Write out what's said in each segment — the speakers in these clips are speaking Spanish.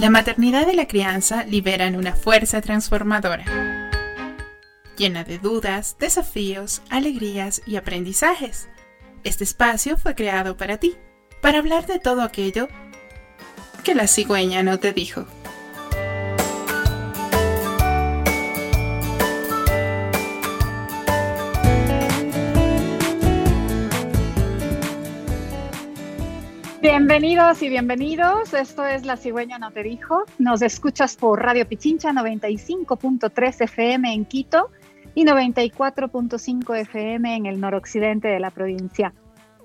La maternidad y la crianza liberan una fuerza transformadora, llena de dudas, desafíos, alegrías y aprendizajes. Este espacio fue creado para ti, para hablar de todo aquello que la cigüeña no te dijo. Bienvenidos y bienvenidos. Esto es La Cigüeña No Te Dijo. Nos escuchas por Radio Pichincha 95.3 FM en Quito y 94.5 FM en el noroccidente de la provincia.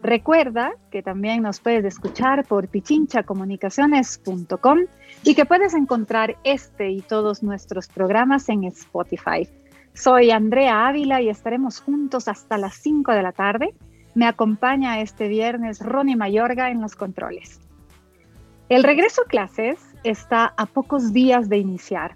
Recuerda que también nos puedes escuchar por pichinchacomunicaciones.com y que puedes encontrar este y todos nuestros programas en Spotify. Soy Andrea Ávila y estaremos juntos hasta las 5 de la tarde me acompaña este viernes Ronnie Mayorga en los controles. El regreso a clases está a pocos días de iniciar.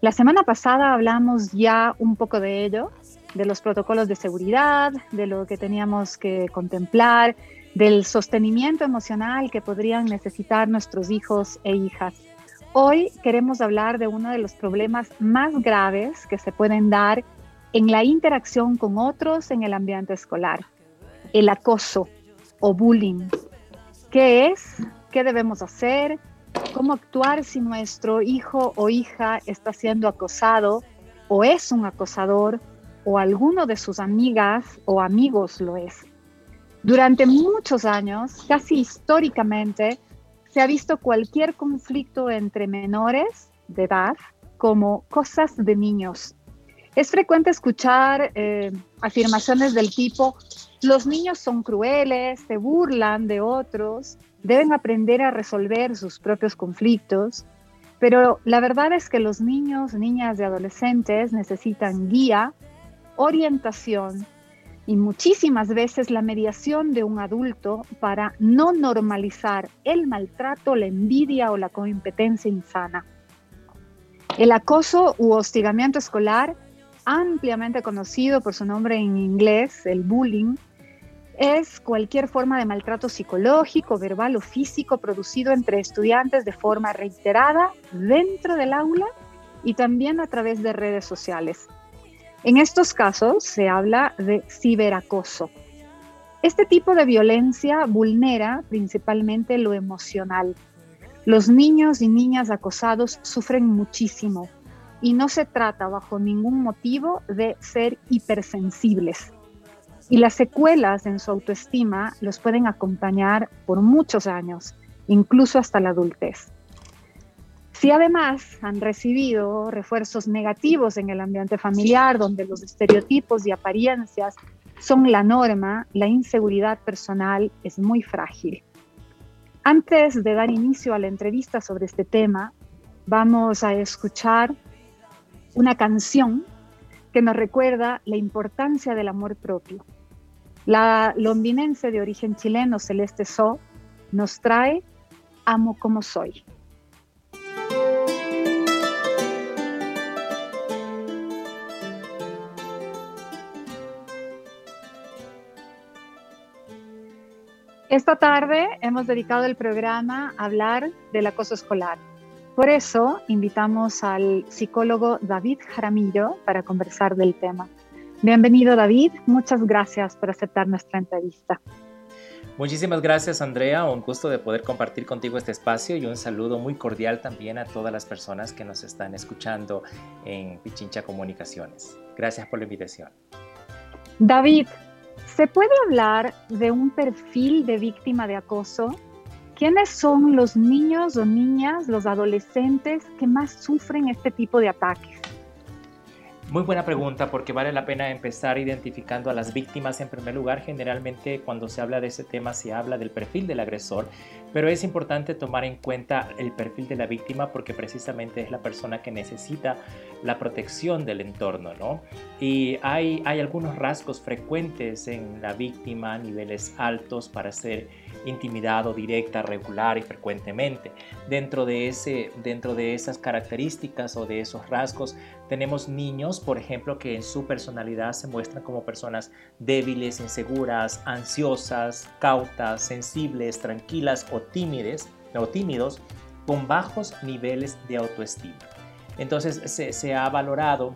La semana pasada hablamos ya un poco de ello, de los protocolos de seguridad, de lo que teníamos que contemplar, del sostenimiento emocional que podrían necesitar nuestros hijos e hijas. Hoy queremos hablar de uno de los problemas más graves que se pueden dar en la interacción con otros en el ambiente escolar, el acoso o bullying. ¿Qué es? ¿Qué debemos hacer? ¿Cómo actuar si nuestro hijo o hija está siendo acosado o es un acosador o alguno de sus amigas o amigos lo es? Durante muchos años, casi históricamente, se ha visto cualquier conflicto entre menores de edad como cosas de niños. Es frecuente escuchar eh, afirmaciones del tipo, los niños son crueles, se burlan de otros, deben aprender a resolver sus propios conflictos, pero la verdad es que los niños, niñas y adolescentes necesitan guía, orientación y muchísimas veces la mediación de un adulto para no normalizar el maltrato, la envidia o la competencia insana. El acoso u hostigamiento escolar ampliamente conocido por su nombre en inglés, el bullying, es cualquier forma de maltrato psicológico, verbal o físico producido entre estudiantes de forma reiterada dentro del aula y también a través de redes sociales. En estos casos se habla de ciberacoso. Este tipo de violencia vulnera principalmente lo emocional. Los niños y niñas acosados sufren muchísimo, y no se trata bajo ningún motivo de ser hipersensibles. Y las secuelas en su autoestima los pueden acompañar por muchos años, incluso hasta la adultez. Si además han recibido refuerzos negativos en el ambiente familiar, donde los estereotipos y apariencias son la norma, la inseguridad personal es muy frágil. Antes de dar inicio a la entrevista sobre este tema, vamos a escuchar una canción que nos recuerda la importancia del amor propio. La londinense de origen chileno, Celeste So, nos trae Amo como soy. Esta tarde hemos dedicado el programa a hablar del acoso escolar por eso invitamos al psicólogo David Jaramillo para conversar del tema. Bienvenido David, muchas gracias por aceptar nuestra entrevista. Muchísimas gracias Andrea, un gusto de poder compartir contigo este espacio y un saludo muy cordial también a todas las personas que nos están escuchando en Pichincha Comunicaciones. Gracias por la invitación. David, ¿se puede hablar de un perfil de víctima de acoso? ¿Quiénes son los niños o niñas, los adolescentes que más sufren este tipo de ataques? Muy buena pregunta porque vale la pena empezar identificando a las víctimas en primer lugar. Generalmente cuando se habla de ese tema se habla del perfil del agresor, pero es importante tomar en cuenta el perfil de la víctima porque precisamente es la persona que necesita la protección del entorno, ¿no? Y hay, hay algunos rasgos frecuentes en la víctima niveles altos para ser intimidado directa, regular y frecuentemente. Dentro de, ese, dentro de esas características o de esos rasgos tenemos niños, por ejemplo, que en su personalidad se muestran como personas débiles, inseguras, ansiosas, cautas, sensibles, tranquilas o tímides o tímidos con bajos niveles de autoestima. Entonces se, ha valorado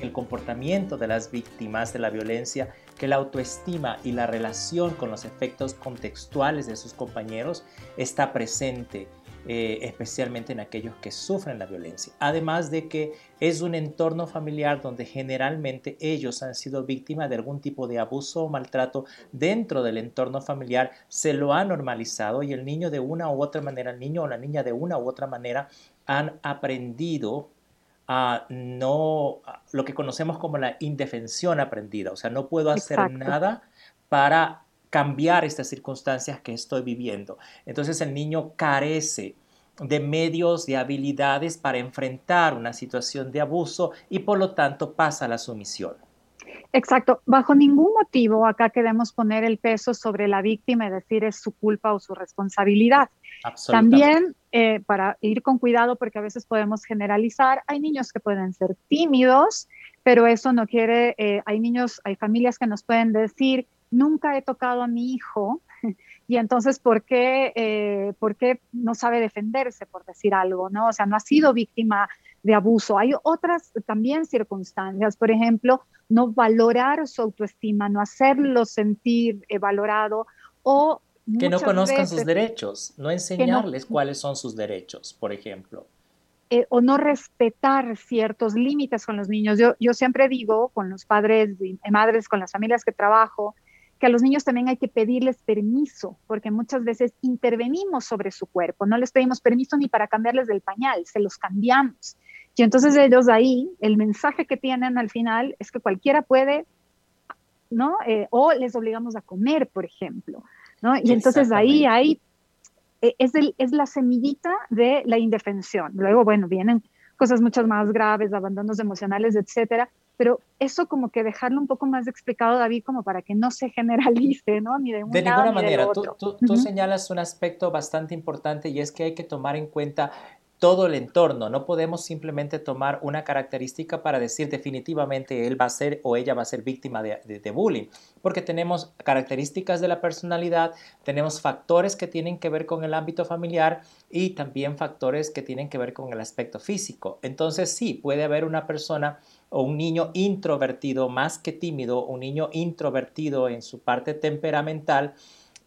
el comportamiento de las víctimas de la violencia, que la autoestima y la relación con los efectos contextuales de sus compañeros está presente eh, especialmente en aquellos que sufren la violencia. Además de que es un entorno familiar donde generalmente ellos han sido víctimas de algún tipo de abuso o maltrato dentro del entorno familiar, se lo ha normalizado y el niño de una u otra manera, el niño o la niña de una u otra manera han aprendido no, lo que conocemos como la indefensión aprendida, o sea, no puedo hacer nada para cambiar estas circunstancias que estoy viviendo. Entonces el niño carece de medios, de habilidades para enfrentar una situación de abuso y por lo tanto pasa a la sumisión. Exacto. Bajo ningún motivo acá queremos poner el peso sobre la víctima y decir es su culpa o su responsabilidad. También eh, para ir con cuidado porque a veces podemos generalizar, hay niños que pueden ser tímidos, pero eso no quiere, eh, hay niños, hay familias que nos pueden decir, nunca he tocado a mi hijo y entonces ¿por qué, eh, ¿por qué no sabe defenderse, por decir algo? ¿no? O sea, no ha sido víctima de abuso. Hay otras también circunstancias, por ejemplo, no valorar su autoestima, no hacerlo sentir valorado o... Que no conozcan sus derechos, no enseñarles cuáles son sus derechos, por ejemplo. Eh, o no respetar ciertos límites con los niños. Yo, yo siempre digo con los padres y madres, con las familias que trabajo, que a los niños también hay que pedirles permiso, porque muchas veces intervenimos sobre su cuerpo, no les pedimos permiso ni para cambiarles del pañal, se los cambiamos. Y entonces ellos ahí, el mensaje que tienen al final es que cualquiera puede, ¿no? Eh, o les obligamos a comer, por ejemplo, ¿no? Y entonces ahí hay, eh, es, es la semillita de la indefensión. Luego, bueno, vienen cosas muchas más graves, abandonos emocionales, etcétera, pero eso como que dejarlo un poco más explicado, David, como para que no se generalice, ¿no? Ni de, un de ninguna manera, tú, tú, señalas un aspecto bastante importante y es que hay que tomar en cuenta todo el entorno. No podemos simplemente tomar una característica para decir definitivamente él va a ser o ella va a ser víctima de, bullying, porque tenemos características de la personalidad, tenemos factores que tienen que ver con el ámbito familiar y también factores que tienen que ver con el aspecto físico. Entonces sí, puede haber una persona o un niño introvertido más que tímido, un niño introvertido en su parte temperamental,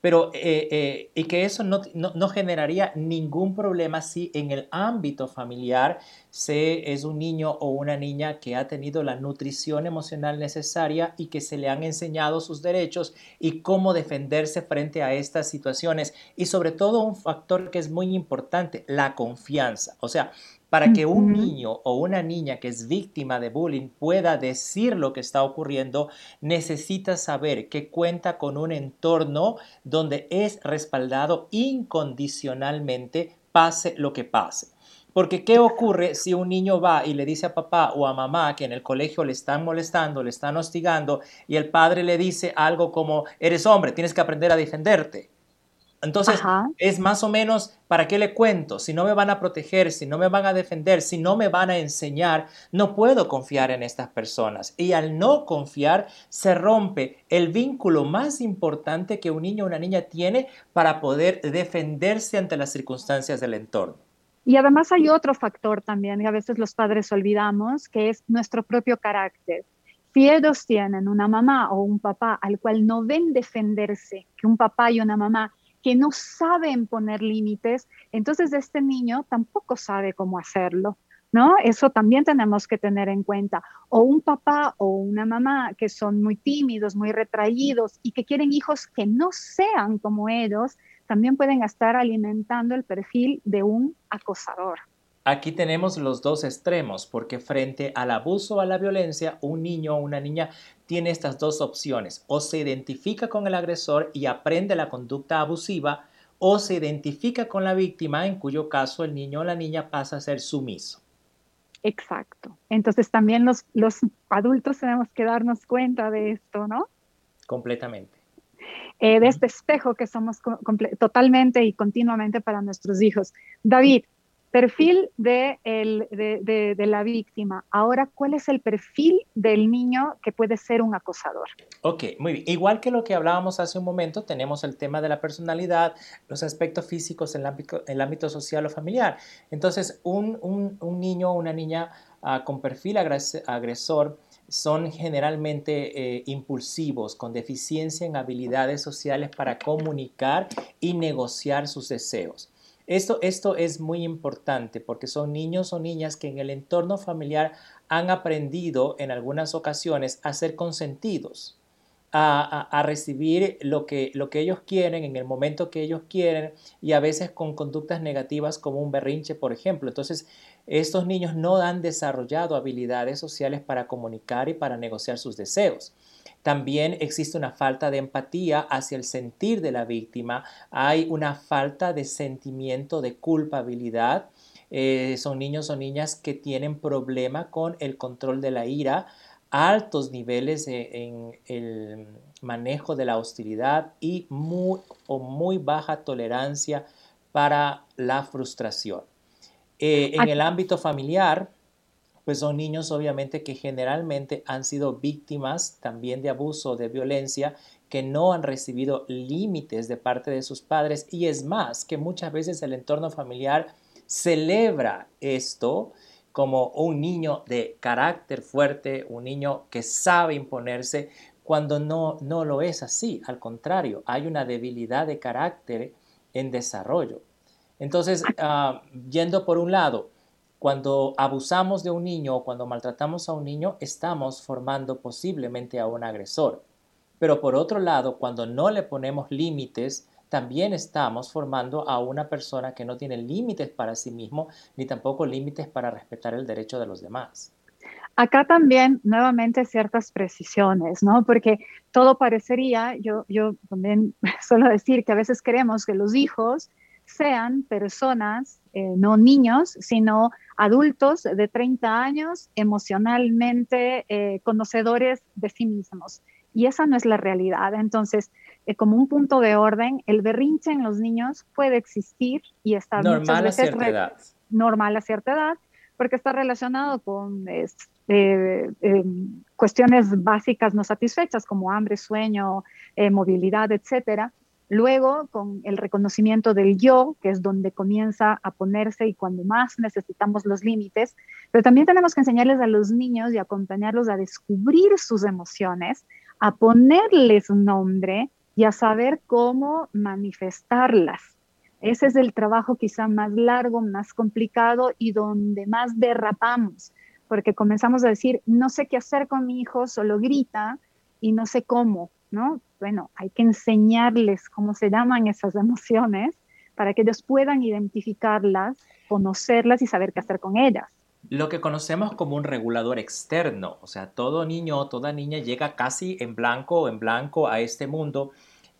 pero eh, eh, y que eso no, no, generaría ningún problema si en el ámbito familiar se es un niño o una niña que ha tenido la nutrición emocional necesaria y que se le han enseñado sus derechos y cómo defenderse frente a estas situaciones y sobre todo un factor que es muy importante, la confianza. O sea, para que un niño o una niña que es víctima de bullying pueda decir lo que está ocurriendo, necesita saber que cuenta con un entorno donde es respaldado incondicionalmente, pase lo que pase. Porque ¿qué ocurre si un niño va y le dice a papá o a mamá que en el colegio le están molestando, le están hostigando y el padre le dice algo como, eres hombre, tienes que aprender a defenderte? Entonces, es más o menos, ¿para qué le cuento? Si no me van a proteger, si no me van a defender, si no me van a enseñar, no puedo confiar en estas personas. Y al no confiar, se rompe el vínculo más importante que un niño o una niña tiene para poder defenderse ante las circunstancias del entorno. Y además hay otro factor también, y a veces los padres olvidamos, que es nuestro propio carácter. Si ellos tienen una mamá o un papá al cual no ven defenderse, que un papá y una mamá que no saben poner límites, entonces este niño tampoco sabe cómo hacerlo. ¿No? Eso también tenemos que tener en cuenta. O un papá o una mamá que son muy tímidos, muy retraídos y que quieren hijos que no sean como ellos, también pueden estar alimentando el perfil de un acosador. Aquí tenemos los dos extremos, porque frente al abuso o a la violencia, un niño o una niña tiene estas dos opciones. O se identifica con el agresor y aprende la conducta abusiva, o se identifica con la víctima, en cuyo caso el niño o la niña pasa a ser sumiso. Exacto. Entonces también los, los adultos tenemos que darnos cuenta de esto, ¿no? Completamente. Eh, de este espejo que somos totalmente y continuamente para nuestros hijos. David, Perfil de, el, de, de, la víctima. Ahora, ¿cuál es el perfil del niño que puede ser un acosador? Ok, muy bien. Igual que lo que hablábamos hace un momento, tenemos el tema de la personalidad, los aspectos físicos en el ámbito, social o familiar. Entonces, un, un, un niño o una niña uh, con perfil agresor son generalmente eh, impulsivos, con deficiencia en habilidades sociales para comunicar y negociar sus deseos. Esto, esto es muy importante porque son niños o niñas que en el entorno familiar han aprendido en algunas ocasiones a ser consentidos, a, recibir lo que, lo que ellos quieren en el momento que ellos quieren y a veces con conductas negativas como un berrinche, por ejemplo. Entonces, estos niños no han desarrollado habilidades sociales para comunicar y para negociar sus deseos. También existe una falta de empatía hacia el sentir de la víctima, hay una falta de sentimiento de culpabilidad. Eh, son niños o niñas que tienen problema con el control de la ira, altos niveles en el manejo de la hostilidad y muy o muy baja tolerancia para la frustración. Eh, en el ámbito familiar, pues son niños obviamente que generalmente han sido víctimas también de abuso, de violencia, que no han recibido límites de parte de sus padres. Y es más, que muchas veces el entorno familiar celebra esto como un niño de carácter fuerte, un niño que sabe imponerse, cuando no, no lo es así, al contrario, hay una debilidad de carácter en desarrollo. Entonces, ah, yendo por un lado, cuando abusamos de un niño o cuando maltratamos a un niño, estamos formando posiblemente a un agresor. Pero por otro lado, cuando no le ponemos límites, también estamos formando a una persona que no tiene límites para sí mismo, ni tampoco límites para respetar el derecho de los demás. Acá también, nuevamente, ciertas precisiones, ¿no? Porque todo parecería, yo, yo también suelo decir que a veces queremos que los hijos sean personas, eh, no niños, sino adultos de 30 años emocionalmente eh, conocedores de sí mismos. Y esa no es la realidad. Entonces, eh, como un punto de orden, el berrinche en los niños puede existir y está normal a cierta edad. Normal a cierta edad, porque está relacionado con cuestiones básicas no satisfechas como hambre, sueño, movilidad, etcétera Luego, con el reconocimiento del yo, que es donde comienza a ponerse y cuando más necesitamos los límites, pero también tenemos que enseñarles a los niños y acompañarlos a descubrir sus emociones, a ponerles nombre y a saber cómo manifestarlas. Ese es el trabajo quizá más largo, más complicado y donde más derrapamos, porque comenzamos a decir, no sé qué hacer con mi hijo, solo grita y no sé cómo, ¿no? bueno, hay que enseñarles cómo se llaman esas emociones para que ellos puedan identificarlas, conocerlas y saber qué hacer con ellas. Lo que conocemos como un regulador externo, o sea, todo niño o toda niña llega casi en blanco o en blanco a este mundo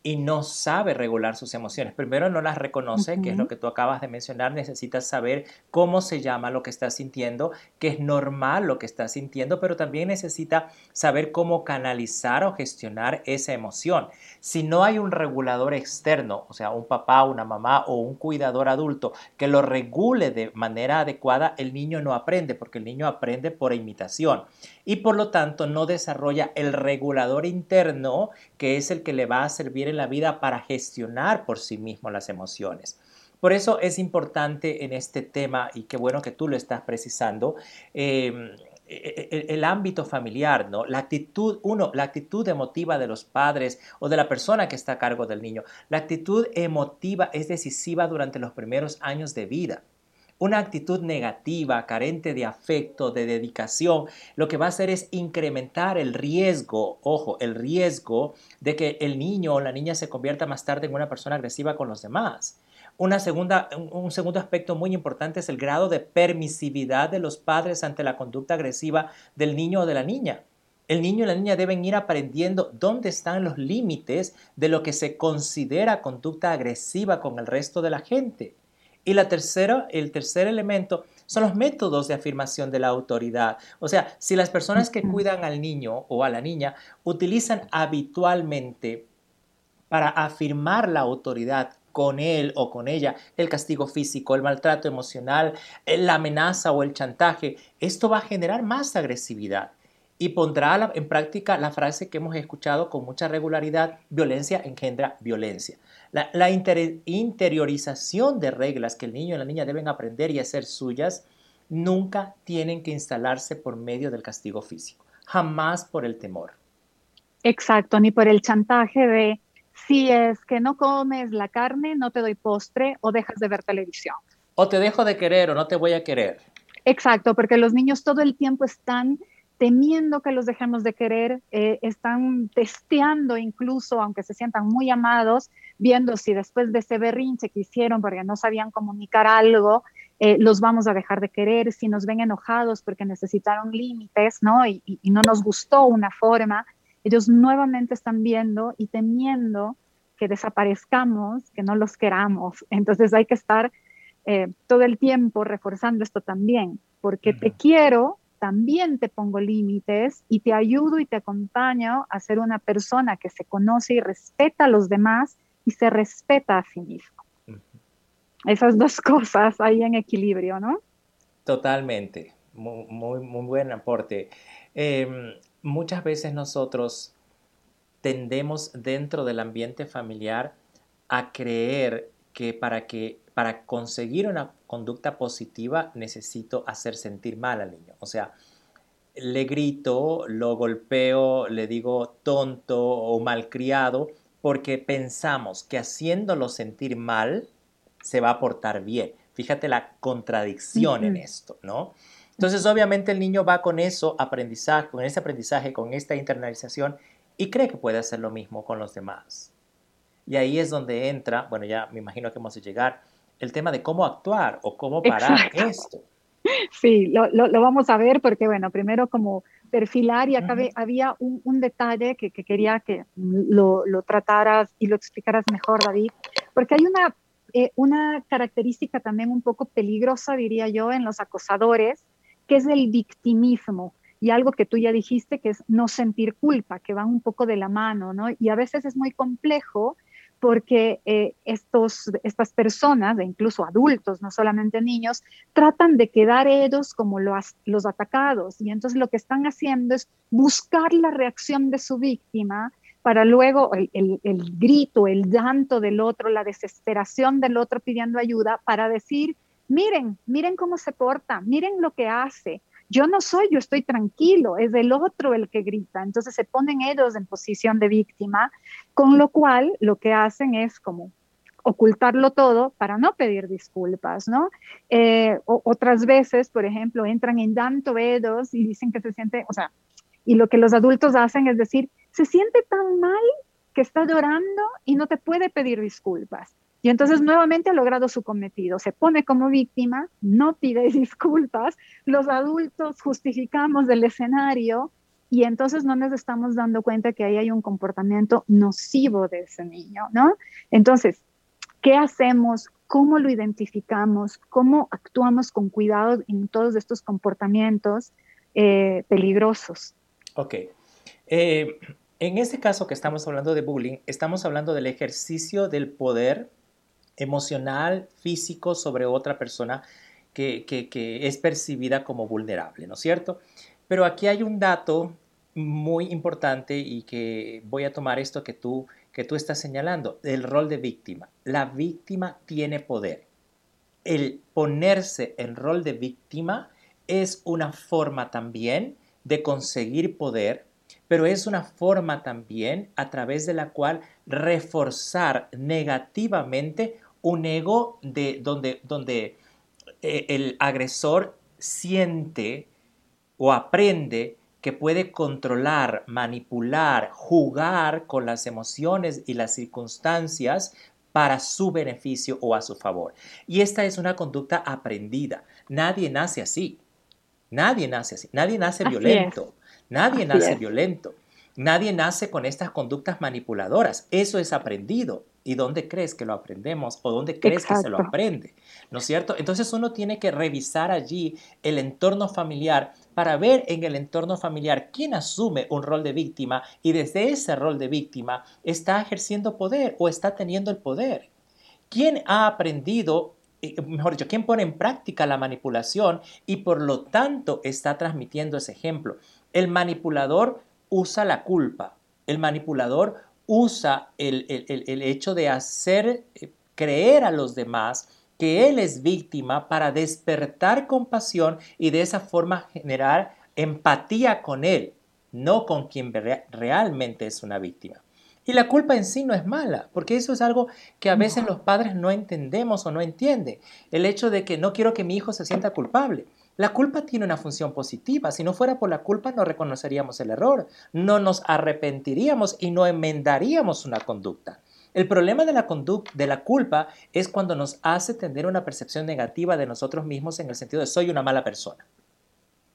y no sabe regular sus emociones. Primero no las reconoce, que es lo que tú acabas de mencionar, necesitas saber cómo se llama lo que está sintiendo, que es normal lo que está sintiendo, pero también necesita saber cómo canalizar o gestionar esa emoción. Si no hay un regulador externo, o sea, un papá, una mamá o un cuidador adulto que lo regule de manera adecuada, el niño no aprende, porque el niño aprende por imitación y por lo tanto no desarrolla el regulador interno que es el que le va a servir la vida para gestionar por sí mismo las emociones. Por eso es importante en este tema, y qué bueno que tú lo estás precisando, em, e, e, el, ámbito familiar, ¿no? La actitud, uno, la actitud emotiva de los padres o de la persona que está a cargo del niño. La actitud emotiva es decisiva durante los primeros años de vida. Una actitud negativa, carente de afecto, de dedicación, lo que va a hacer es incrementar el riesgo, ojo, el riesgo de que el niño o la niña se convierta más tarde en una persona agresiva con los demás. Un segundo aspecto muy importante es el grado de permisividad de los padres ante la conducta agresiva del niño o de la niña. El niño y la niña deben ir aprendiendo dónde están los límites de lo que se considera conducta agresiva con el resto de la gente. Y la tercera, el tercer elemento son los métodos de afirmación de la autoridad. O sea, si las personas que cuidan al niño o a la niña utilizan habitualmente para afirmar la autoridad con él o con ella el castigo físico, el maltrato emocional, la amenaza o el chantaje, esto va a generar más agresividad y pondrá en práctica la frase que hemos escuchado con mucha regularidad, violencia engendra violencia. La, interiorización de reglas que el niño y la niña deben aprender y hacer suyas nunca tienen que instalarse por medio del castigo físico, jamás por el temor. Exacto, ni por el chantaje de si es que no comes la carne, no te doy postre o dejas de ver televisión. O te dejo de querer o no te voy a querer. Exacto, porque los niños todo el tiempo están temiendo que los dejemos de querer, eh, están testeando incluso, aunque se sientan muy amados, viendo si después de ese berrinche que hicieron porque no sabían comunicar algo, eh, los vamos a dejar de querer, si nos ven enojados porque necesitaron límites, ¿no? Y, no nos gustó una forma, ellos nuevamente están viendo y temiendo que desaparezcamos, que no los queramos. Entonces hay que estar eh, todo el tiempo reforzando esto también, porque te quiero, también te pongo límites y te ayudo y te acompaño a ser una persona que se conoce y respeta a los demás y se respeta a sí mismo. Esas dos cosas ahí en equilibrio, ¿no? Totalmente, muy, muy, buen aporte. Em, muchas veces nosotros tendemos dentro del ambiente familiar a creer que para que para conseguir una conducta positiva necesito hacer sentir mal al niño. O sea, le grito, lo golpeo, le digo tonto o malcriado, porque pensamos que haciéndolo sentir mal se va a portar bien. Fíjate la contradicción en esto, ¿no? Entonces, obviamente el niño va con eso aprendizaje, con ese aprendizaje, con esta internalización y cree que puede hacer lo mismo con los demás. Y ahí es donde entra, bueno, ya me imagino que vamos a llegar el tema de cómo actuar o cómo parar esto. Sí, lo, lo, vamos a ver porque, bueno, primero como perfilar y acá había un, un detalle que, que, quería que lo, lo, trataras y lo explicaras mejor, David, porque hay una, eh, una característica también un poco peligrosa, diría yo, en los acosadores, que es el victimismo y algo que tú ya dijiste, que es no sentir culpa, que van un poco de la mano, ¿no? Y a veces es muy complejo porque eh, estos, estas personas, e incluso adultos, no solamente niños, tratan de quedar ellos como los, los atacados. Y entonces lo que están haciendo es buscar la reacción de su víctima para luego el, el, el, grito, el llanto del otro, la desesperación del otro pidiendo ayuda, para decir, miren, miren cómo se porta, miren lo que hace, yo no soy, yo estoy tranquilo, es el otro el que grita. Entonces se ponen ellos en posición de víctima, con lo cual lo que hacen es como ocultarlo todo para no pedir disculpas, ¿no? Eh, otras veces, por ejemplo, entran en llanto ellos y dicen que se siente, o sea, y lo que los adultos hacen es decir, se siente tan mal que está llorando y no te puede pedir disculpas. Y entonces nuevamente ha logrado su cometido. Se pone como víctima, no pide disculpas, los adultos justificamos el escenario y entonces no nos estamos dando cuenta que ahí hay un comportamiento nocivo de ese niño, ¿no? Entonces, ¿qué hacemos? ¿Cómo lo identificamos? ¿Cómo actuamos con cuidado en todos estos comportamientos eh, peligrosos? Ok. Eh, en este caso que estamos hablando de bullying, estamos hablando del ejercicio del poder emocional, físico sobre otra persona que, es percibida como vulnerable, ¿no es cierto? Pero aquí hay un dato muy importante y que voy a tomar esto que tú, que tú estás señalando, el rol de víctima. La víctima tiene poder. El ponerse en rol de víctima es una forma también de conseguir poder, pero es una forma también a través de la cual reforzar negativamente un ego de, donde, donde eh, el agresor siente o aprende que puede controlar, manipular, jugar con las emociones y las circunstancias para su beneficio o a su favor. Y esta es una conducta aprendida. Nadie nace así. Nadie nace así. Nadie nace violento. Nadie nace violento. Nadie nace con estas conductas manipuladoras. Eso es aprendido. ¿Y dónde crees que lo aprendemos? ¿O dónde crees que se lo aprende? ¿No es cierto? Entonces uno tiene que revisar allí el entorno familiar para ver en el entorno familiar quién asume un rol de víctima y desde ese rol de víctima está ejerciendo poder o está teniendo el poder. ¿Quién ha aprendido, eh, mejor dicho, quién pone en práctica la manipulación y por lo tanto está transmitiendo ese ejemplo? El manipulador usa la culpa, el manipulador usa el, el hecho de hacer eh, creer a los demás que él es víctima para despertar compasión y de esa forma generar empatía con él, no con quien realmente es una víctima. Y la culpa en sí no es mala, porque eso es algo que a veces los padres no entendemos o no entienden. El hecho de que no quiero que mi hijo se sienta culpable. La culpa tiene una función positiva. Si no fuera por la culpa, no reconoceríamos el error, no nos arrepentiríamos y no enmendaríamos una conducta. El problema de la conducta, de la culpa, es cuando nos hace tener una percepción negativa de nosotros mismos en el sentido de soy una mala persona.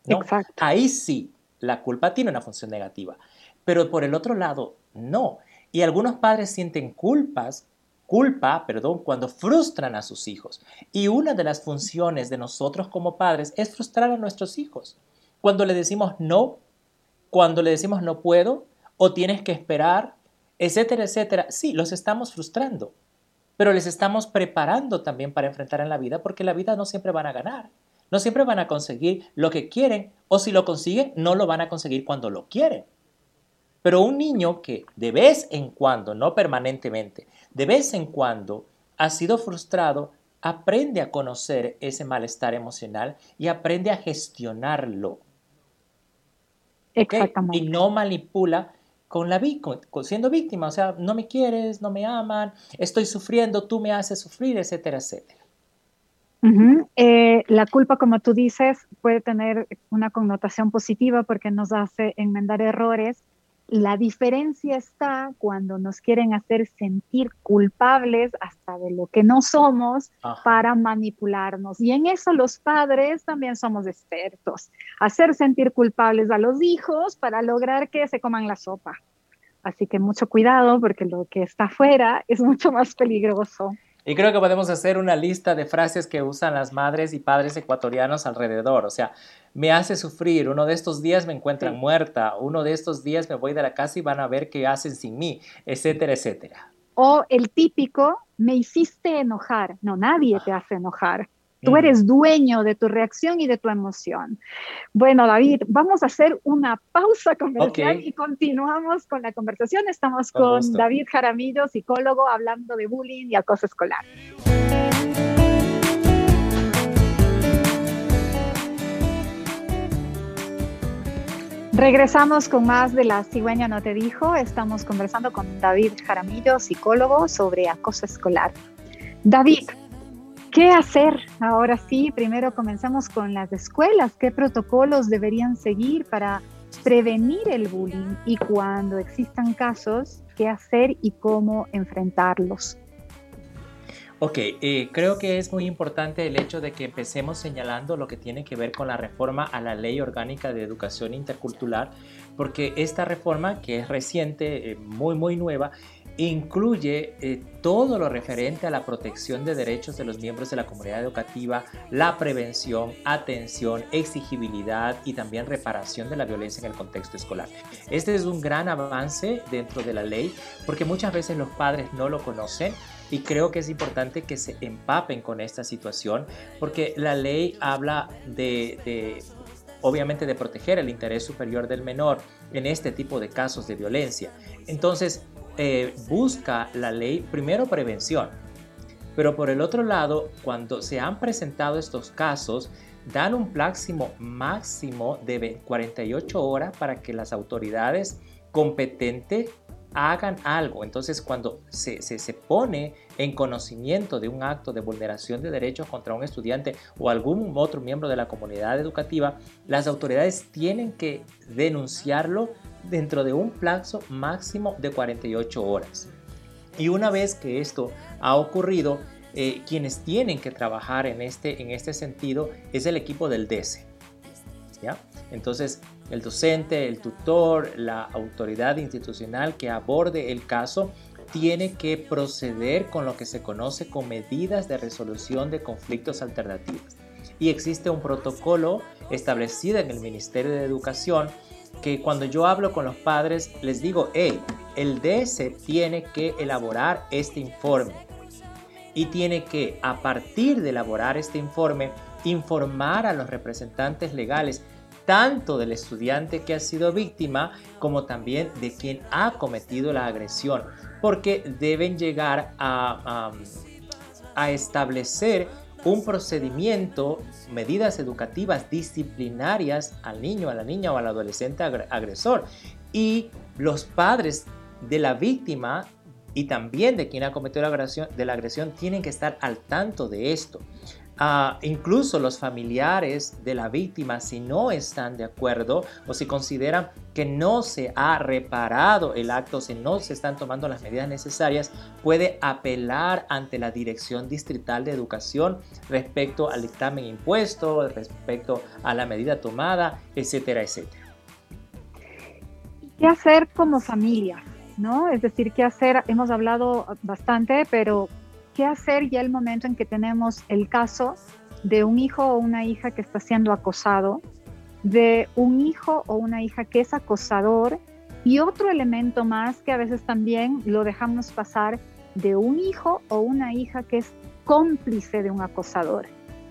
Exacto. Ahí sí, la culpa tiene una función negativa. Pero por el otro lado, no. Y algunos padres sienten culpas, culpa, perdón, cuando frustran a sus hijos. Y una de las funciones de nosotros como padres es frustrar a nuestros hijos. Cuando le decimos no, cuando le decimos no puedo, o tienes que esperar, etcétera, etcétera. Sí, los estamos frustrando, pero les estamos preparando también para enfrentar en la vida porque la vida no siempre van a ganar. No siempre van a conseguir lo que quieren o si lo consiguen, no lo van a conseguir cuando lo quieren. Pero un niño que de vez en cuando, no permanentemente, de vez en cuando ha sido frustrado, aprende a conocer ese malestar emocional y aprende a gestionarlo. Exactamente. Y no manipula con la siendo víctima, o sea, no me quieres, no me aman, estoy sufriendo, tú me haces sufrir, etcétera, etcétera. Eh, la culpa, como tú dices, puede tener una connotación positiva porque nos hace enmendar errores, la diferencia está cuando nos quieren hacer sentir culpables hasta de lo que no somos para manipularnos. Y en eso los padres también somos expertos. Hacer sentir culpables a los hijos para lograr que se coman la sopa. Así que mucho cuidado porque lo que está afuera es mucho más peligroso. Y creo que podemos hacer una lista de frases que usan las madres y padres ecuatorianos alrededor. O sea, me hace sufrir, uno de estos días me encuentran muerta, uno de estos días me voy de la casa y van a ver qué hacen sin mí, etcétera, etcétera. O el típico, me hiciste enojar. No, nadie te hace enojar. Tú eres dueño de tu reacción y de tu emoción. Bueno, David, vamos a hacer una pausa comercial y continuamos con la conversación. Estamos con, David Jaramillo, psicólogo, hablando de bullying y acoso escolar. Regresamos con más de La cigüeña no te dijo. Estamos conversando con David Jaramillo, psicólogo, sobre acoso escolar. David, ¿Qué hacer? Ahora sí, primero comenzamos con las escuelas. ¿Qué protocolos deberían seguir para prevenir el bullying? Y cuando existan casos, ¿qué hacer y cómo enfrentarlos? Ok, eh, creo que es muy importante el hecho de que empecemos señalando lo que tiene que ver con la reforma a la Ley Orgánica de Educación Intercultural, porque esta reforma, que es reciente, eh, muy, muy nueva, incluye eh, todo lo referente a la protección de derechos de los miembros de la comunidad educativa, la prevención, atención, exigibilidad y también reparación de la violencia en el contexto escolar. Este es un gran avance dentro de la ley porque muchas veces los padres no lo conocen y creo que es importante que se empapen con esta situación porque la ley habla de, de obviamente de proteger el interés superior del menor en este tipo de casos de violencia. Entonces, eh, busca la ley primero prevención, pero por el otro lado, cuando se han presentado estos casos, dan un máximo máximo de 48 horas para que las autoridades competentes hagan algo. Entonces, cuando se, se, pone en conocimiento de un acto de vulneración de derechos contra un estudiante o algún otro miembro de la comunidad educativa, las autoridades tienen que denunciarlo dentro de un plazo máximo de 48 horas. Y una vez que esto ha ocurrido, eh, quienes tienen que trabajar en este, en este sentido es el equipo del DESE. ¿ya? Entonces, el docente, el tutor, la autoridad institucional que aborde el caso tiene que proceder con lo que se conoce como medidas de resolución de conflictos alternativas. Y existe un protocolo establecido en el Ministerio de Educación que cuando yo hablo con los padres les digo, hey, el DS tiene que elaborar este informe. y tiene que, a partir de elaborar este informe, informar a los representantes legales tanto del estudiante que ha sido víctima como también de quien ha cometido la agresión, porque deben llegar a, establecer un procedimiento, medidas educativas disciplinarias al niño, a la niña o al adolescente agresor. Y los padres de la víctima y también de quien ha cometido la agresión, de la agresión tienen que estar al tanto de esto. Ah, incluso los familiares de la víctima, si no están de acuerdo o si consideran que no se ha reparado el acto, si no se están tomando las medidas necesarias, puede apelar ante la Dirección Distrital de Educación respecto al dictamen impuesto, respecto a la medida tomada, etcétera, etcétera. ¿Qué hacer como familia? ¿No? Es decir, ¿qué hacer? Hemos hablado bastante, pero qué hacer ya el momento en que tenemos el caso de un hijo o una hija que está siendo acosado, de un hijo o una hija que es acosador y otro elemento más que a veces también lo dejamos pasar de un hijo o una hija que es cómplice de un acosador,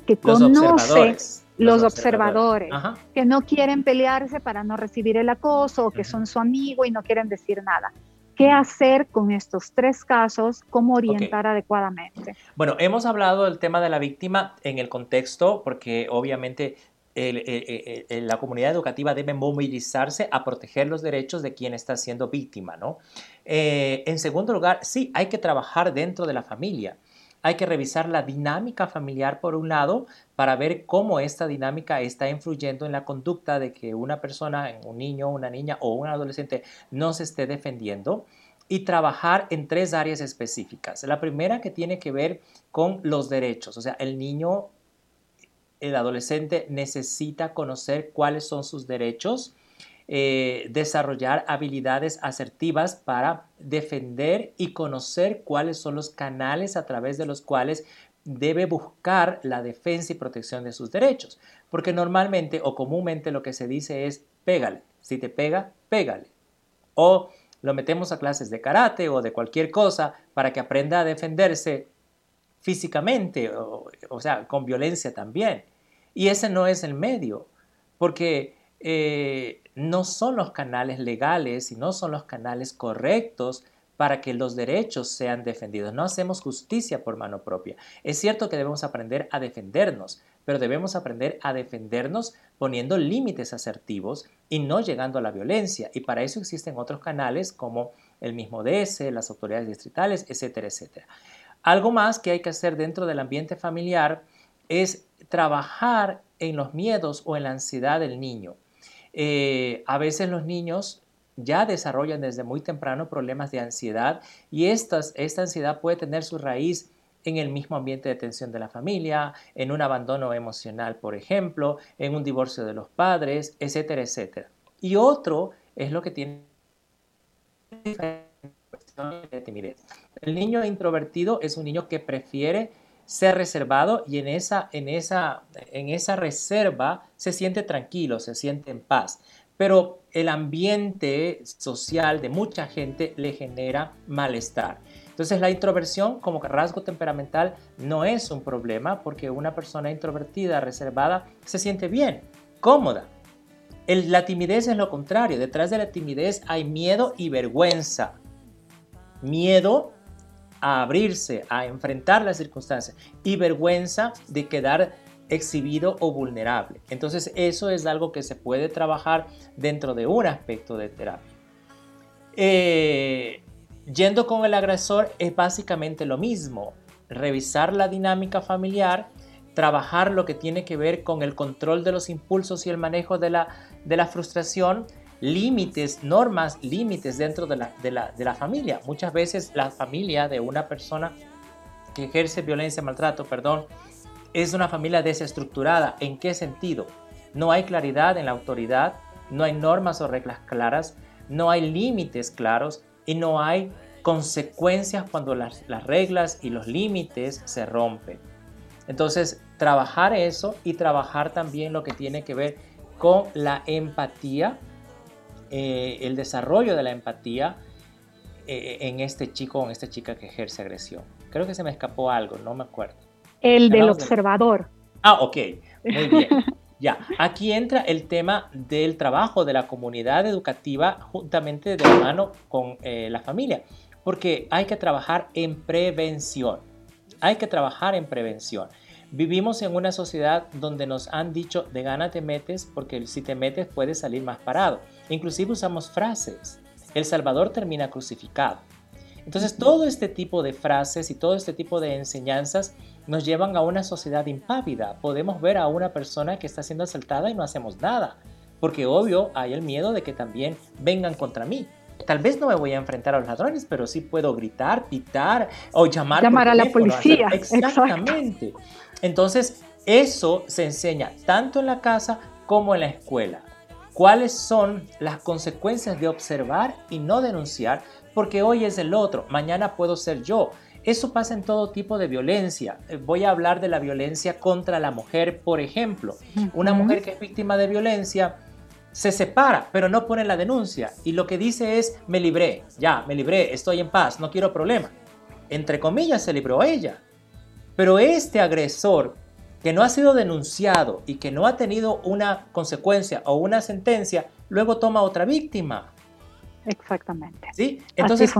que conoce los, observadores, que no quieren pelearse para no recibir el acoso o que son su amigo y no quieren decir nada. ¿Qué hacer con estos tres casos? ¿Cómo orientar adecuadamente? Bueno, hemos hablado del tema de la víctima en el contexto, porque obviamente la comunidad educativa debe movilizarse a proteger los derechos de quien está siendo víctima, ¿no? Eh, en segundo lugar, sí, hay que trabajar dentro de la familia. Hay que revisar la dinámica familiar por un lado para ver cómo esta dinámica está influyendo en la conducta de que una persona, un niño, una niña o un adolescente no se esté defendiendo y trabajar en tres áreas específicas. La primera que tiene que ver con los derechos, o sea, el niño, el adolescente necesita conocer cuáles son sus derechos, eh, desarrollar habilidades asertivas para defender y conocer cuáles son los canales a través de los cuales debe buscar la defensa y protección de sus derechos. Porque normalmente o comúnmente lo que se dice es pégale. Si te pega, pégale. O lo metemos a clases de karate o de cualquier cosa para que aprenda a defenderse físicamente, o, sea, con violencia también. Y ese no es el medio, porque eh, no son los canales legales y no son los canales correctos para que los derechos sean defendidos. No hacemos justicia por mano propia. Es cierto que debemos aprender a defendernos, pero debemos aprender a defendernos poniendo límites asertivos y no llegando a la violencia. Y para eso existen otros canales como el mismo DS, las autoridades distritales, etcétera, etcétera. Algo más que hay que hacer dentro del ambiente familiar es trabajar en los miedos o en la ansiedad del niño. Eh, a veces los niños ya desarrollan desde muy temprano problemas de ansiedad y esta ansiedad puede tener su raíz en el mismo ambiente de tensión de la familia, en un abandono emocional, por ejemplo, en un divorcio de los padres, etcétera, etcétera. Y otro es lo que tiene timidez. El niño introvertido es un niño que prefiere ser reservado y en esa, en esa, en esa reserva se siente tranquilo, se siente en paz pero el ambiente social de mucha gente le genera malestar. Entonces la introversión como rasgo temperamental no es un problema porque una persona introvertida, reservada, se siente bien, cómoda. la timidez es lo contrario, detrás de la timidez hay miedo y vergüenza. Miedo a abrirse, a enfrentar las circunstancias y vergüenza de quedar exhibido o vulnerable. Entonces eso es algo que se puede trabajar dentro de un aspecto de terapia. Eh, yendo con el agresor es básicamente lo mismo. Revisar la dinámica familiar, trabajar lo que tiene que ver con el control de los impulsos y el manejo de la, de la frustración, límites, normas, límites dentro de la, de, la, de la familia. Muchas veces la familia de una persona que ejerce violencia, maltrato, perdón, es una familia desestructurada. ¿En qué sentido? No hay claridad en la autoridad, no hay normas o reglas claras, no hay límites claros y no hay consecuencias cuando las, reglas y los límites se rompen. Entonces, trabajar eso y trabajar también lo que tiene que ver con la empatía, eh, el desarrollo de la empatía eh, en este chico o en esta chica que ejerce agresión. Creo que se me escapó algo, no me acuerdo. El del observador. Ah, ok, muy bien. Ya, aquí entra el tema del trabajo de la comunidad educativa juntamente de la mano con eh, la familia, porque hay que trabajar en prevención. Hay que trabajar en prevención. Vivimos en una sociedad donde nos han dicho de gana te metes porque si te metes puedes salir más parado. Inclusive usamos frases. El Salvador termina crucificado. Entonces todo este tipo de frases y todo este tipo de enseñanzas nos llevan a una sociedad impávida. Podemos ver a una persona que está siendo asaltada y no hacemos nada, porque obvio hay el miedo de que también vengan contra mí. Tal vez no me voy a enfrentar a los ladrones, pero sí puedo gritar, pitar o llamar, llamar a la policía. Exactamente. Entonces, eso se enseña tanto en la casa como en la escuela. ¿Cuáles son las consecuencias de observar y no denunciar? Porque hoy es el otro, mañana puedo ser yo. Eso pasa en todo tipo de violencia. Eh, voy a hablar de la violencia contra la mujer, por ejemplo. Una mujer que es víctima de violencia se separa, pero no pone la denuncia y lo que dice es, me libré, ya, me libré, estoy en paz, no quiero problema. Entre comillas, se libró ella. Pero este agresor que no ha sido denunciado y que no ha tenido una consecuencia o una sentencia, luego toma otra víctima. Exactamente. ¿Sí? Entonces,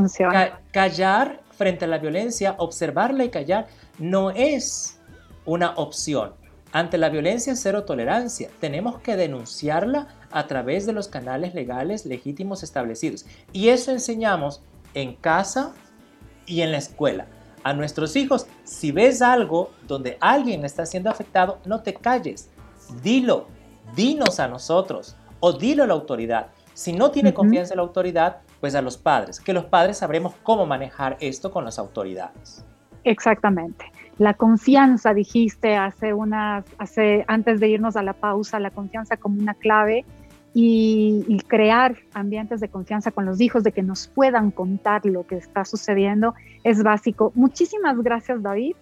callar frente a la violencia, observarla y callar no es una opción. Ante la violencia, cero tolerancia. Tenemos que denunciarla a través de los canales legales legítimos establecidos. Y eso enseñamos en casa y en la escuela. A nuestros hijos, si ves algo donde alguien está siendo afectado, no te calles. Dilo, dinos a nosotros o dilo a la autoridad. Si no tiene confianza en la autoridad, pues a los padres, que los padres sabremos cómo manejar esto con las autoridades. Exactamente. La confianza, dijiste hace unas, hace, antes de irnos a la pausa, la confianza como una clave y, y, crear ambientes de confianza con los hijos, de que nos puedan contar lo que está sucediendo, es básico. Muchísimas gracias, David.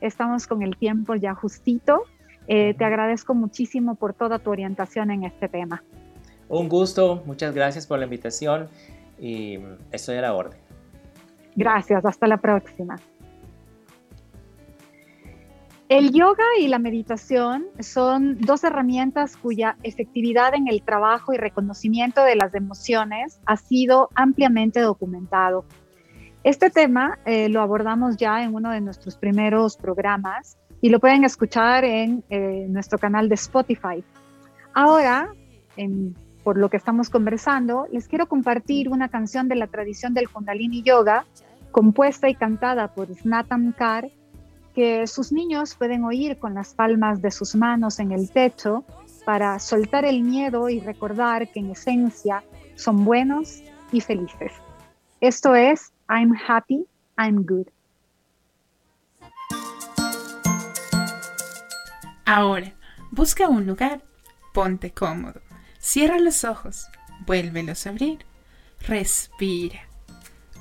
Estamos con el tiempo ya justito. Eh, te agradezco muchísimo por toda tu orientación en este tema. Un gusto, muchas gracias por la invitación y estoy a la orden. Gracias, hasta la próxima. El yoga y la meditación son dos herramientas cuya efectividad en el trabajo y reconocimiento de las emociones ha sido ampliamente documentado. Este tema eh, lo abordamos ya en uno de nuestros primeros programas y lo pueden escuchar en eh, nuestro canal de Spotify. Ahora, por lo que estamos conversando, les quiero compartir una canción de la tradición del Kundalini Yoga, compuesta y cantada por Snatam Kar, que sus niños pueden oír con las palmas de sus manos en el techo para soltar el miedo y recordar que en esencia son buenos y felices. Esto es I'm Happy, I'm Good. Ahora, busca un lugar, ponte cómodo Cierra los ojos, vuélvelos a abrir, respira.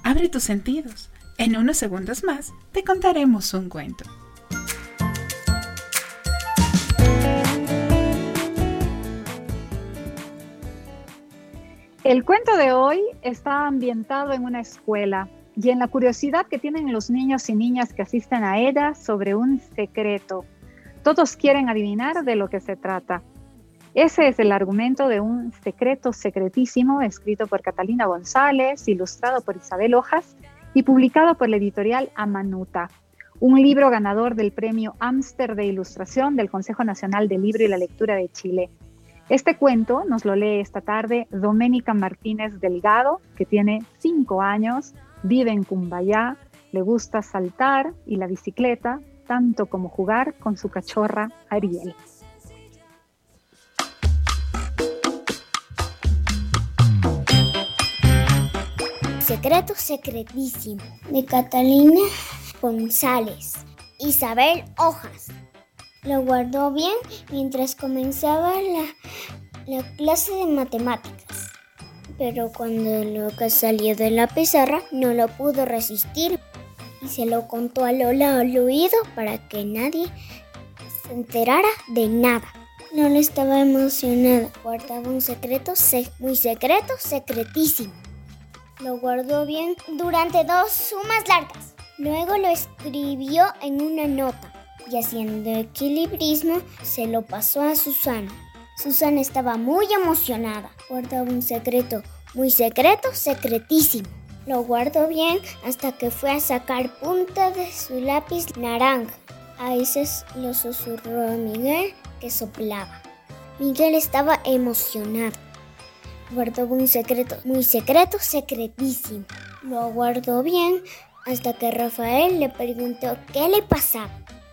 Abre tus sentidos. En unos segundos más te contaremos un cuento. El cuento de hoy está ambientado en una escuela y en la curiosidad que tienen los niños y niñas que asisten a ella sobre un secreto. Todos quieren adivinar de lo que se trata. Ese es el argumento de un secreto secretísimo escrito por Catalina González, ilustrado por Isabel Hojas y publicado por la editorial Amanuta, un libro ganador del premio Amster de Ilustración del Consejo Nacional del Libro y la Lectura de Chile. Este cuento nos lo lee esta tarde Doménica Martínez Delgado, que tiene cinco años, vive en Cumbayá, le gusta saltar y la bicicleta, tanto como jugar con su cachorra Ariel. Secreto Secretísimo de Catalina González. Isabel Hojas. Lo guardó bien mientras comenzaba la, la clase de matemáticas. Pero cuando lo que salió de la pizarra no lo pudo resistir y se lo contó a Lola al oído para que nadie se enterara de nada. Lola estaba emocionada, guardaba un secreto muy secreto, secretísimo. Lo guardó bien durante dos sumas largas. Luego lo escribió en una nota y haciendo equilibrismo se lo pasó a Susana. Susana estaba muy emocionada. Guardaba un secreto, muy secreto, secretísimo. Lo guardó bien hasta que fue a sacar punta de su lápiz naranja. Ahí se lo susurró a Miguel que soplaba. Miguel estaba emocionado. Guardó un secreto, muy secreto, secretísimo. Lo guardó bien hasta que Rafael le preguntó qué le pasaba.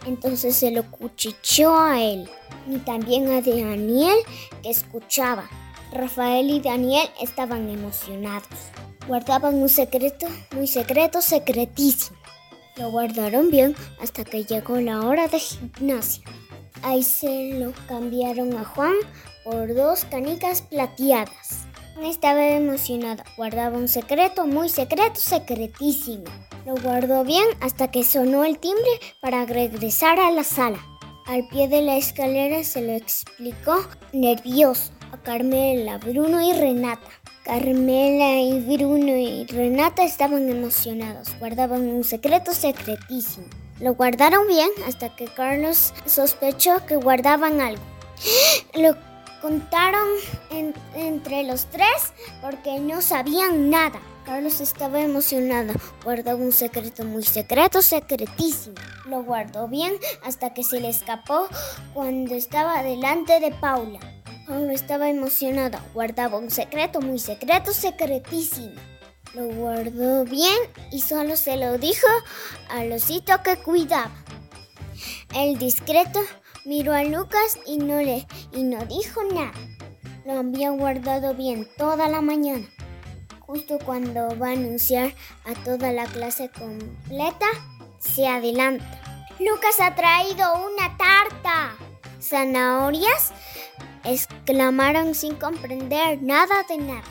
Entonces se lo cuchicheó a él y también a Daniel que escuchaba. Rafael y Daniel estaban emocionados. Guardaban un secreto, muy secreto, secretísimo. Lo guardaron bien hasta que llegó la hora de gimnasia. Ahí se lo cambiaron a Juan por dos canicas plateadas. Estaba emocionada, guardaba un secreto, muy secreto, secretísimo. Lo guardó bien hasta que sonó el timbre para regresar a la sala. Al pie de la escalera se lo explicó nervioso a Carmela, Bruno y Renata. Carmela y Bruno y Renata estaban emocionados, guardaban un secreto secretísimo. Lo guardaron bien hasta que Carlos sospechó que guardaban algo. Lo contaron entre los tres porque no sabían nada. Carlos estaba emocionado, guardaba un secreto muy secreto, secretísimo. Lo guardó bien hasta que se le escapó cuando estaba delante de Paula. Paula estaba emocionada, guardaba un secreto muy secreto, secretísimo. Lo guardó bien y solo se lo dijo al osito que cuidaba. El discreto miró a Lucas y no le y no dijo nada. Lo había guardado bien toda la mañana. Justo cuando va a anunciar a toda la clase completa, se adelanta. Lucas ha traído una tarta. ¿Zanahorias? exclamaron sin comprender nada de nada.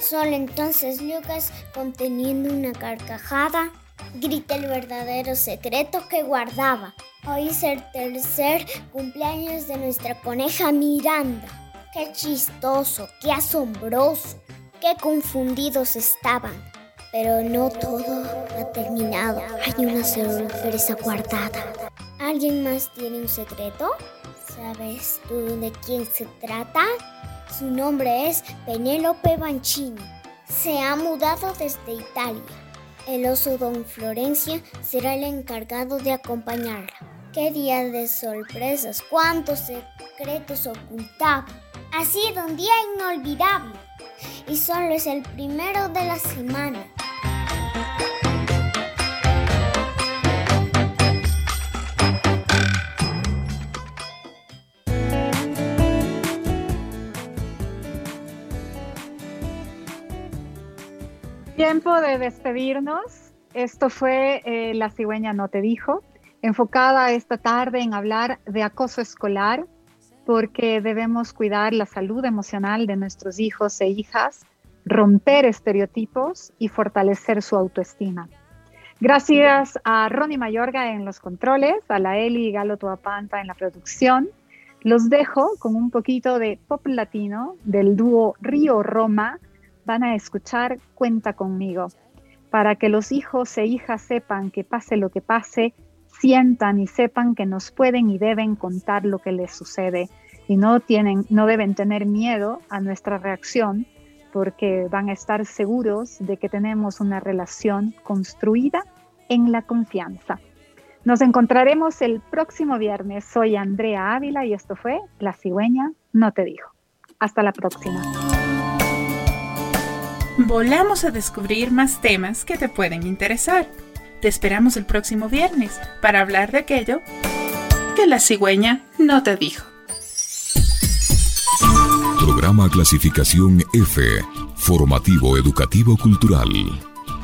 Solo entonces Lucas, conteniendo una carcajada, grita el verdadero secreto que guardaba. Hoy es el tercer cumpleaños de nuestra coneja Miranda. Qué chistoso, qué asombroso, qué confundidos estaban. Pero no todo ha terminado. Hay una sorpresa guardada. ¿Alguien más tiene un secreto? ¿Sabes tú de quién se trata? Su nombre es Penélope Banchini. Se ha mudado desde Italia. El oso Don Florencia será el encargado de acompañarla. ¡Qué día de sorpresas! ¡Cuántos secretos ocultaba! Ha sido un día inolvidable. Y solo es el primero de la semana. Tiempo de despedirnos. Esto fue eh, La cigüeña no te dijo, enfocada esta tarde en hablar de acoso escolar, porque debemos cuidar la salud emocional de nuestros hijos e hijas, romper estereotipos y fortalecer su autoestima. Gracias a Ronnie Mayorga en los controles, a la Eli Galo Tuapanta en la producción. Los dejo con un poquito de pop latino del dúo Río Roma van a escuchar Cuenta conmigo, para que los hijos e hijas sepan que pase lo que pase, sientan y sepan que nos pueden y deben contar lo que les sucede y no tienen no deben tener miedo a nuestra reacción porque van a estar seguros de que tenemos una relación construida en la confianza. Nos encontraremos el próximo viernes. Soy Andrea Ávila y esto fue La cigüeña no te dijo. Hasta la próxima volamos a descubrir más temas que te pueden interesar. Te esperamos el próximo viernes para hablar de aquello que la cigüeña no te dijo. Programa Clasificación F, Formativo Educativo Cultural.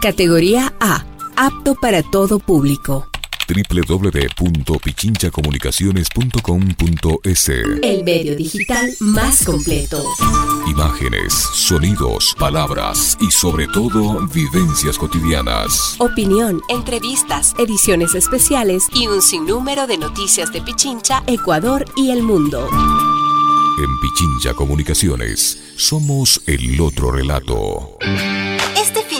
Categoría A, apto para todo público www.pichinchacomunicaciones.com.es El medio digital más completo. Imágenes, sonidos, palabras y sobre todo vivencias cotidianas. Opinión, entrevistas, ediciones especiales y un sinnúmero de noticias de Pichincha, Ecuador y el mundo. En Pichincha Comunicaciones somos el otro relato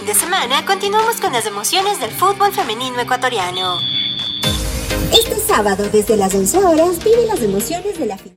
de semana continuamos con las emociones del fútbol femenino ecuatoriano. Este sábado desde las 11 horas vive las emociones de la final.